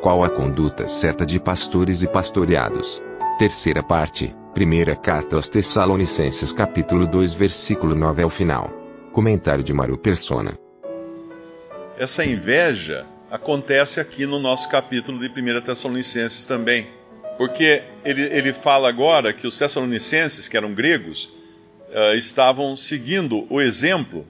Qual a conduta certa de pastores e pastoreados? Terceira parte, primeira carta aos Tessalonicenses capítulo 2 versículo 9 ao final. Comentário de Mário Persona. Essa inveja acontece aqui no nosso capítulo de 1 Tessalonicenses também. Porque ele, ele fala agora que os Tessalonicenses, que eram gregos, uh, estavam seguindo o exemplo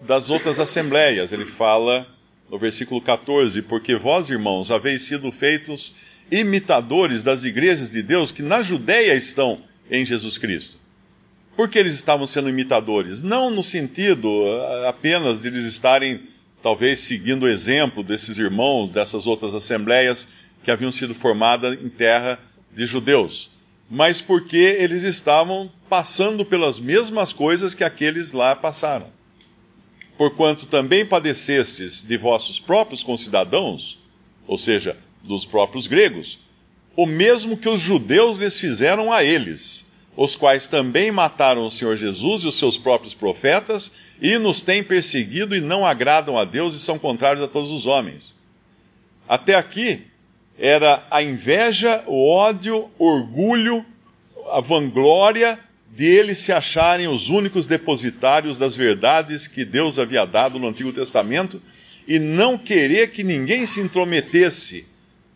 das outras assembleias. Ele fala no versículo 14: Porque vós, irmãos, haveis sido feitos imitadores das igrejas de Deus que na Judéia estão em Jesus Cristo. Por que eles estavam sendo imitadores? Não no sentido apenas de eles estarem, talvez, seguindo o exemplo desses irmãos, dessas outras assembleias que haviam sido formadas em terra de judeus, mas porque eles estavam passando pelas mesmas coisas que aqueles lá passaram. Porquanto também padecestes de vossos próprios concidadãos, ou seja, dos próprios gregos, o mesmo que os judeus lhes fizeram a eles, os quais também mataram o Senhor Jesus e os seus próprios profetas, e nos têm perseguido e não agradam a Deus e são contrários a todos os homens. Até aqui era a inveja, o ódio, o orgulho, a vanglória de eles se acharem os únicos depositários das verdades que Deus havia dado no Antigo Testamento e não querer que ninguém se intrometesse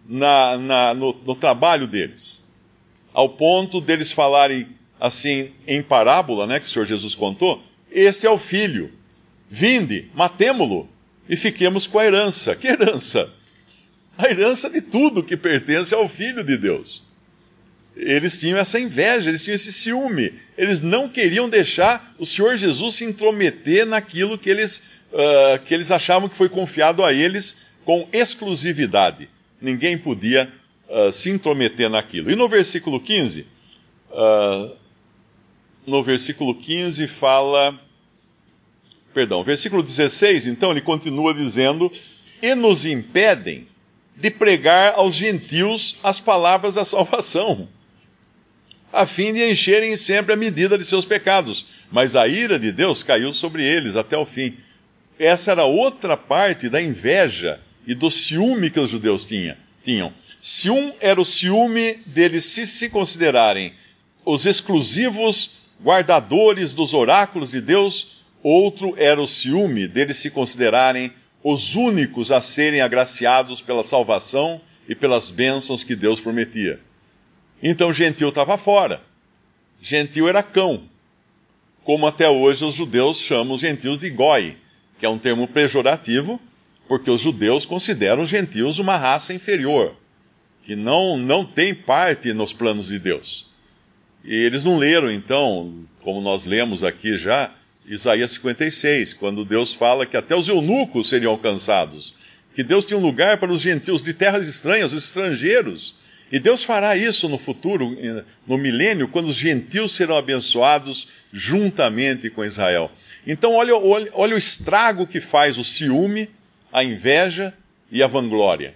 na, na, no, no trabalho deles. Ao ponto deles falarem assim em parábola, né, que o Senhor Jesus contou: Este é o filho, vinde, matemo-lo e fiquemos com a herança. Que herança? A herança de tudo que pertence ao Filho de Deus. Eles tinham essa inveja, eles tinham esse ciúme. Eles não queriam deixar o Senhor Jesus se intrometer naquilo que eles, uh, que eles achavam que foi confiado a eles com exclusividade. Ninguém podia uh, se intrometer naquilo. E no versículo 15, uh, ah, no versículo 15 fala. Perdão, versículo 16, então, ele continua dizendo: E nos impedem de pregar aos gentios as palavras da salvação, a fim de encherem sempre a medida de seus pecados. Mas a ira de Deus caiu sobre eles até o fim. Essa era outra parte da inveja e do ciúme que os judeus tinha, tinham. Se um era o ciúme deles se, se considerarem os exclusivos guardadores dos oráculos de Deus, outro era o ciúme deles se considerarem os únicos a serem agraciados pela salvação e pelas bênçãos que Deus prometia. Então gentil estava fora. Gentil era cão. Como até hoje os judeus chamam os gentios de goi, que é um termo pejorativo, porque os judeus consideram os gentios uma raça inferior, que não, não tem parte nos planos de Deus. E eles não leram, então, como nós lemos aqui já, Isaías 56, quando Deus fala que até os eunucos seriam alcançados, que Deus tinha um lugar para os gentios de terras estranhas, os estrangeiros. E Deus fará isso no futuro, no milênio, quando os gentios serão abençoados juntamente com Israel. Então, olha, olha, olha o estrago que faz o ciúme, a inveja e a vanglória.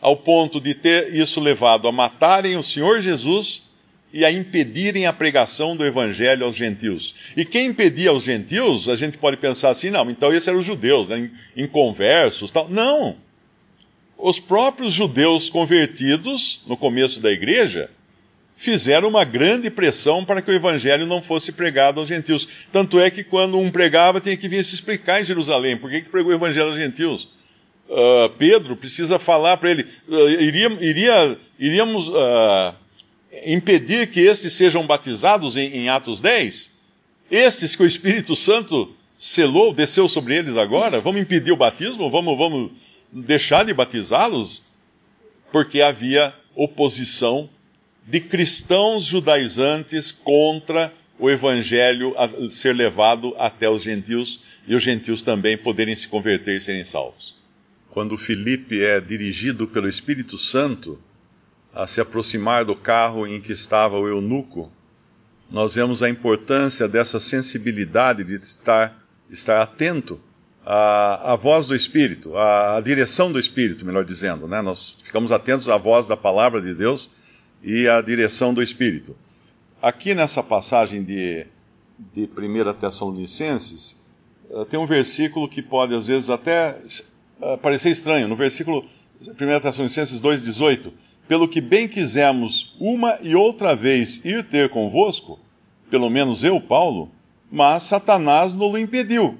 Ao ponto de ter isso levado a matarem o Senhor Jesus e a impedirem a pregação do evangelho aos gentios. E quem impedia os gentios, a gente pode pensar assim, não, então esses eram os judeus, né, inconversos, tal. Não. Os próprios judeus convertidos no começo da igreja fizeram uma grande pressão para que o evangelho não fosse pregado aos gentios. Tanto é que quando um pregava, tinha que vir se explicar em Jerusalém. Por que, que pregou o evangelho aos gentios? Uh, Pedro precisa falar para ele. Uh, iria, iria, iríamos uh, impedir que estes sejam batizados em, em Atos 10? Estes que o Espírito Santo selou, desceu sobre eles agora? Vamos impedir o batismo? Vamos, vamos deixar de batizá-los? Porque havia oposição de cristãos judaizantes contra o evangelho ser levado até os gentios e os gentios também poderem se converter e serem salvos. Quando Filipe é dirigido pelo Espírito Santo a se aproximar do carro em que estava o eunuco, nós vemos a importância dessa sensibilidade de estar, estar atento à, à voz do Espírito, à, à, direção do Espírito, melhor dizendo. Né? Nós ficamos atentos à voz da palavra de Deus e à direção do Espírito. Aqui nessa passagem de, de 1 Tessalonicenses, eh, tem um versículo que pode às vezes até eh, parecer estranho. No versículo 1 Tessalonicenses 2,18 pelo que bem quisemos uma e outra vez ir ter convosco, pelo menos eu, Paulo, mas Satanás nos impediu.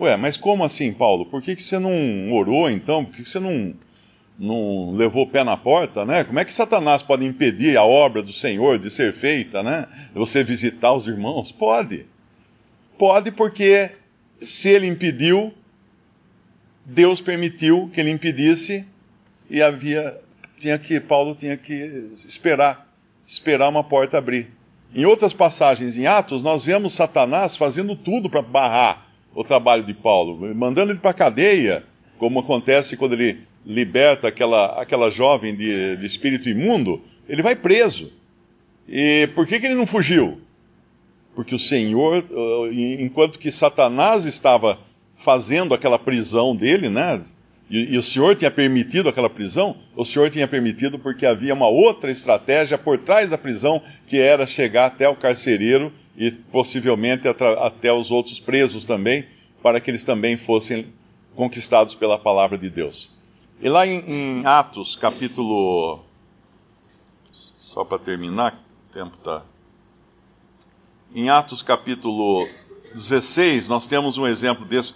Ué, mas como assim, Paulo? Por que, que você não orou então? Por que, que você não, não levou o pé na porta, né? Como é que Satanás pode impedir a obra do Senhor de ser feita, né? Você visitar os irmãos? Pode. Pode porque se ele impediu, Deus permitiu que ele impedisse e havia tinha que Paulo tinha que esperar, esperar uma porta abrir. Em outras passagens em Atos, nós vemos Satanás fazendo tudo para barrar o trabalho de Paulo, mandando ele para a cadeia, como acontece quando ele liberta aquela, aquela jovem de, de espírito imundo, ele vai preso. E por que, que ele não fugiu? Porque o Senhor, enquanto que Satanás estava fazendo aquela prisão dele, né? E, e, o senhor tinha permitido aquela prisão? O senhor tinha permitido porque havia uma outra estratégia por trás da prisão, que era chegar até o carcereiro e possivelmente até os outros presos também, para que eles também fossem conquistados pela palavra de Deus. E lá em, em Atos, capítulo. Só para terminar, o tempo está. Em Atos, capítulo 16, nós temos um exemplo desse.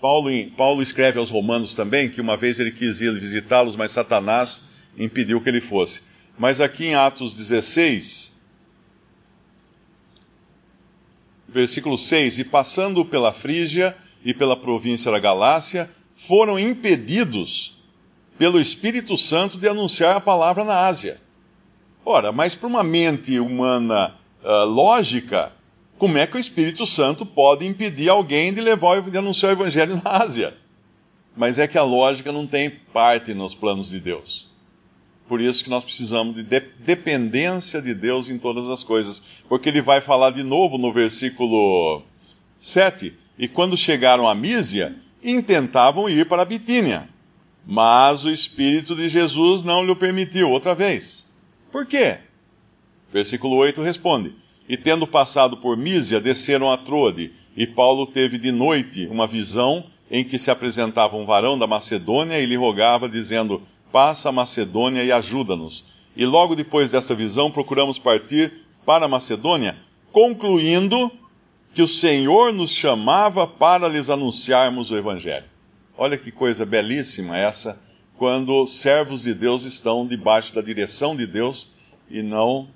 Paulo, Paulo escreve aos Romanos também que uma vez ele quis ir visitá-los, mas Satanás impediu que ele fosse. Mas aqui em Atos 16, versículo 6: E passando pela Frígia e pela província da Galácia, foram impedidos pelo Espírito Santo de anunciar a palavra na Ásia. Ora, mas para uma mente humana uh, lógica, como é que o Espírito Santo pode impedir alguém de levar de anunciar o evangelho na Ásia? Mas é que a lógica não tem parte nos planos de Deus. Por isso que nós precisamos de, de dependência de Deus em todas as coisas. Porque ele vai falar de novo no versículo 7. E quando chegaram a Mísia, intentavam ir para a Bitínia. Mas o Espírito de Jesus não lhe permitiu outra vez. Por quê? Versículo 8 responde e tendo passado por Mísia, desceram a Troade, e Paulo teve de noite uma visão em que se apresentava um varão da Macedônia e lhe rogava, dizendo: Passa a Macedônia e ajuda-nos. E logo depois dessa visão, procuramos partir para a Macedônia, concluindo que o Senhor nos chamava para lhes anunciarmos o Evangelho. Olha que coisa belíssima essa, quando servos de Deus estão debaixo da direção de Deus e não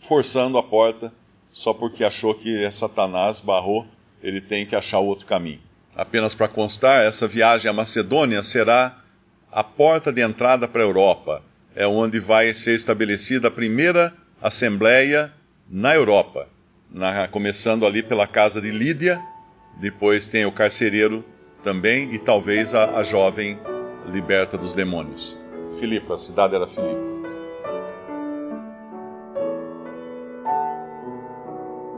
forçando a porta só porque achou que é Satanás barrou, ele tem que achar outro caminho. Apenas para constar, essa viagem à Macedônia será a porta de entrada para a Europa. É onde vai ser estabelecida a primeira assembleia na Europa, na, começando ali pela casa de Lídia, depois tem o carcereiro também e talvez a, a jovem liberta dos demônios. Filipe, a cidade era Filipe.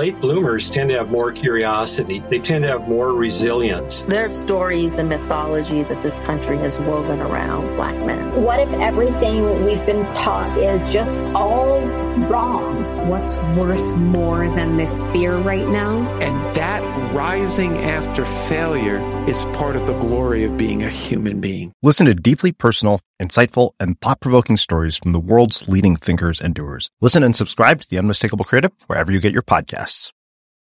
late bloomers tend to have more curiosity. They tend to have more resilience. There's stories and mythology that this country has woven around black men. What if everything we've been taught is just all wrong? What's worth more than this fear right now? And that rising after failure is part of the glory of being a human being. Listen to deeply personal, insightful, and thought provoking stories from the world's leading thinkers and doers. Listen and subscribe to The Unmistakable Creative wherever you get your podcasts us.